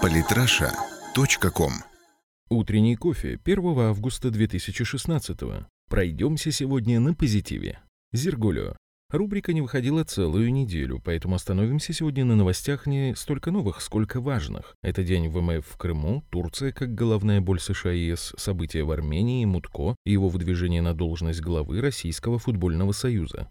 Политраша.ком Утренний кофе 1 августа 2016 Пройдемся сегодня на позитиве. Зергулио. Рубрика не выходила целую неделю, поэтому остановимся сегодня на новостях не столько новых, сколько важных. Это день ВМФ в Крыму, Турция как головная боль США и ЕС, события в Армении, Мутко и его выдвижение на должность главы Российского футбольного союза.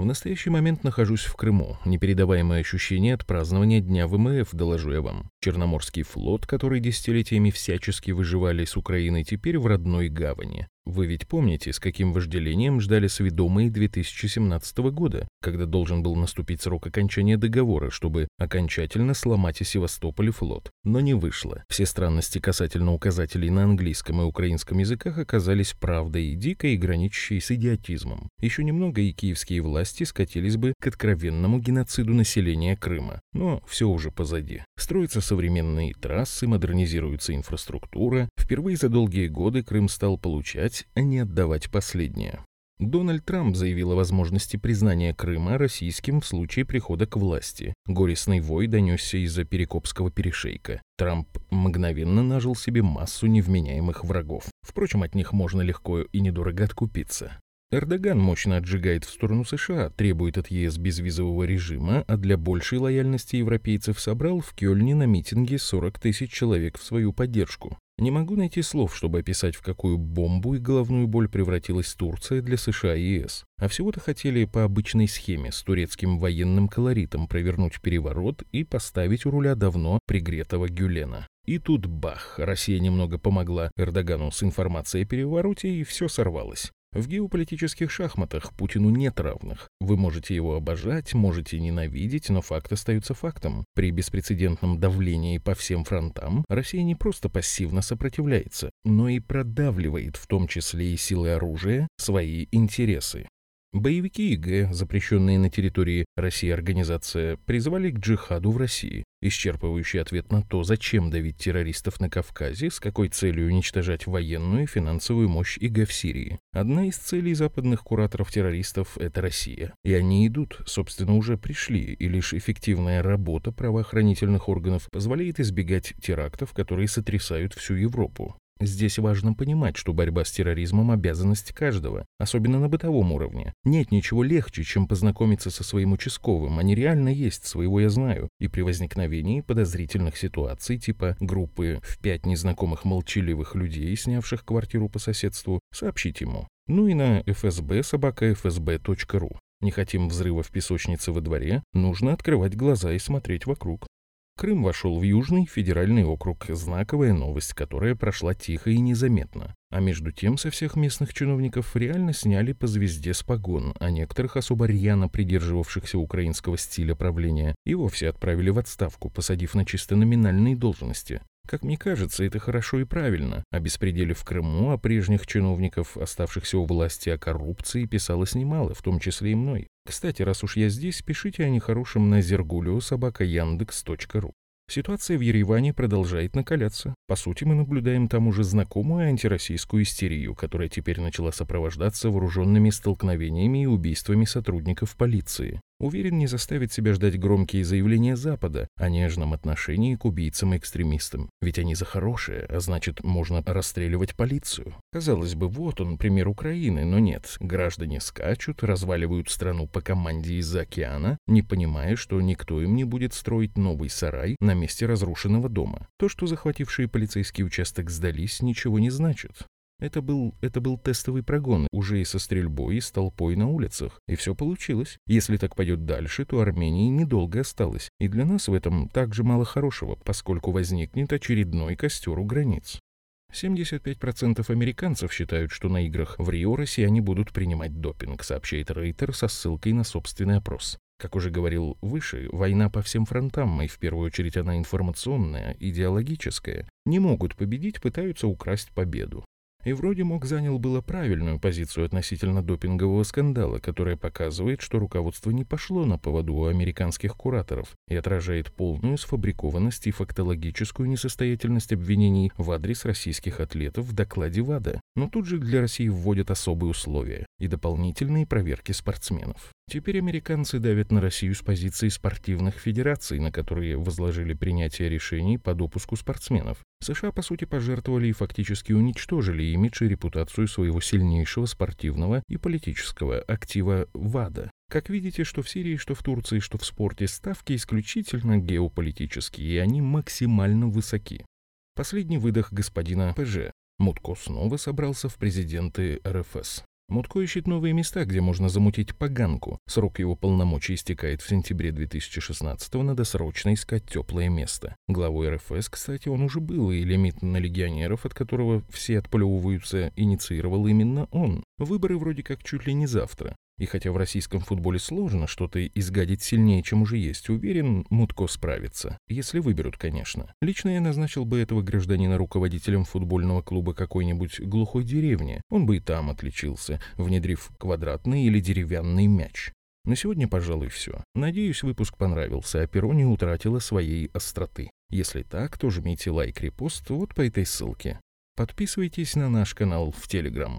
В настоящий момент нахожусь в Крыму. Непередаваемое ощущение от празднования Дня ВМФ, доложу я вам. Черноморский флот, который десятилетиями всячески выживали с Украиной, теперь в родной гавани. Вы ведь помните, с каким вожделением ждали сведомые 2017 года, когда должен был наступить срок окончания договора, чтобы окончательно сломать и Севастополь флот. Но не вышло. Все странности касательно указателей на английском и украинском языках оказались правдой, дикой и граничащей с идиотизмом. Еще немного и киевские власти скатились бы к откровенному геноциду населения Крыма. Но все уже позади. Строятся современные трассы, модернизируется инфраструктура. Впервые за долгие годы Крым стал получать а не отдавать последнее. Дональд Трамп заявил о возможности признания Крыма российским в случае прихода к власти. Горестный вой донесся из-за Перекопского перешейка. Трамп мгновенно нажил себе массу невменяемых врагов. Впрочем, от них можно легко и недорого откупиться. Эрдоган мощно отжигает в сторону США, требует от ЕС безвизового режима, а для большей лояльности европейцев собрал в Кёльне на митинге 40 тысяч человек в свою поддержку. Не могу найти слов, чтобы описать, в какую бомбу и головную боль превратилась Турция для США и ЕС. А всего-то хотели по обычной схеме с турецким военным колоритом провернуть переворот и поставить у руля давно пригретого Гюлена. И тут бах, Россия немного помогла Эрдогану с информацией о перевороте, и все сорвалось. В геополитических шахматах Путину нет равных. Вы можете его обожать, можете ненавидеть, но факт остается фактом. При беспрецедентном давлении по всем фронтам Россия не просто пассивно сопротивляется, но и продавливает, в том числе и силы оружия, свои интересы. Боевики ИГ, запрещенные на территории России организация, призывали к джихаду в России. Исчерпывающий ответ на то, зачем давить террористов на Кавказе, с какой целью уничтожать военную и финансовую мощь ИГ в Сирии. Одна из целей западных кураторов террористов – это Россия. И они идут, собственно, уже пришли, и лишь эффективная работа правоохранительных органов позволяет избегать терактов, которые сотрясают всю Европу. Здесь важно понимать, что борьба с терроризмом – обязанность каждого, особенно на бытовом уровне. Нет ничего легче, чем познакомиться со своим участковым, они реально есть, своего я знаю, и при возникновении подозрительных ситуаций типа группы в пять незнакомых молчаливых людей, снявших квартиру по соседству, сообщить ему. Ну и на fsb собака fsb.ru. Не хотим взрыва в песочнице во дворе, нужно открывать глаза и смотреть вокруг. Крым вошел в Южный федеральный округ, знаковая новость, которая прошла тихо и незаметно. А между тем со всех местных чиновников реально сняли по звезде с погон, а некоторых особо рьяно придерживавшихся украинского стиля правления и вовсе отправили в отставку, посадив на чисто номинальные должности. Как мне кажется, это хорошо и правильно. О беспределе в Крыму, о прежних чиновников, оставшихся у власти, о коррупции писалось немало, в том числе и мной. Кстати, раз уж я здесь, пишите о нехорошем на зергулио собака яндекс.ру. Ситуация в Ереване продолжает накаляться. По сути, мы наблюдаем там уже знакомую антироссийскую истерию, которая теперь начала сопровождаться вооруженными столкновениями и убийствами сотрудников полиции. Уверен, не заставит себя ждать громкие заявления Запада о нежном отношении к убийцам и экстремистам. Ведь они за хорошее, а значит, можно расстреливать полицию. Казалось бы, вот он, пример Украины, но нет. Граждане скачут, разваливают страну по команде из-за океана, не понимая, что никто им не будет строить новый сарай на месте разрушенного дома. То, что захватившие полицейский участок сдались, ничего не значит. Это был, это был тестовый прогон, уже и со стрельбой, и с толпой на улицах. И все получилось. Если так пойдет дальше, то Армении недолго осталось. И для нас в этом также мало хорошего, поскольку возникнет очередной костер у границ. 75% американцев считают, что на играх в Рио россияне будут принимать допинг, сообщает Рейтер со ссылкой на собственный опрос. Как уже говорил выше, война по всем фронтам, и в первую очередь она информационная, идеологическая. Не могут победить, пытаются украсть победу. И вроде Мок занял было правильную позицию относительно допингового скандала, которая показывает, что руководство не пошло на поводу у американских кураторов и отражает полную сфабрикованность и фактологическую несостоятельность обвинений в адрес российских атлетов в докладе ВАДА. Но тут же для России вводят особые условия и дополнительные проверки спортсменов. Теперь американцы давят на Россию с позиции спортивных федераций, на которые возложили принятие решений по допуску спортсменов. США, по сути, пожертвовали и фактически уничтожили имидж и репутацию своего сильнейшего спортивного и политического актива ВАДА. Как видите, что в Сирии, что в Турции, что в спорте ставки исключительно геополитические, и они максимально высоки. Последний выдох господина ПЖ. Мутко снова собрался в президенты РФС. Мутко ищет новые места, где можно замутить поганку. Срок его полномочий истекает в сентябре 2016-го, надо срочно искать теплое место. Главой РФС, кстати, он уже был, и лимит на легионеров, от которого все отплевываются, инициировал именно он. Выборы вроде как чуть ли не завтра. И хотя в российском футболе сложно что-то изгадить сильнее, чем уже есть, уверен, Мутко справится. Если выберут, конечно. Лично я назначил бы этого гражданина руководителем футбольного клуба какой-нибудь глухой деревни. Он бы и там отличился, внедрив квадратный или деревянный мяч. На сегодня, пожалуй, все. Надеюсь, выпуск понравился, а перо не утратило своей остроты. Если так, то жмите лайк, репост вот по этой ссылке. Подписывайтесь на наш канал в Телеграм.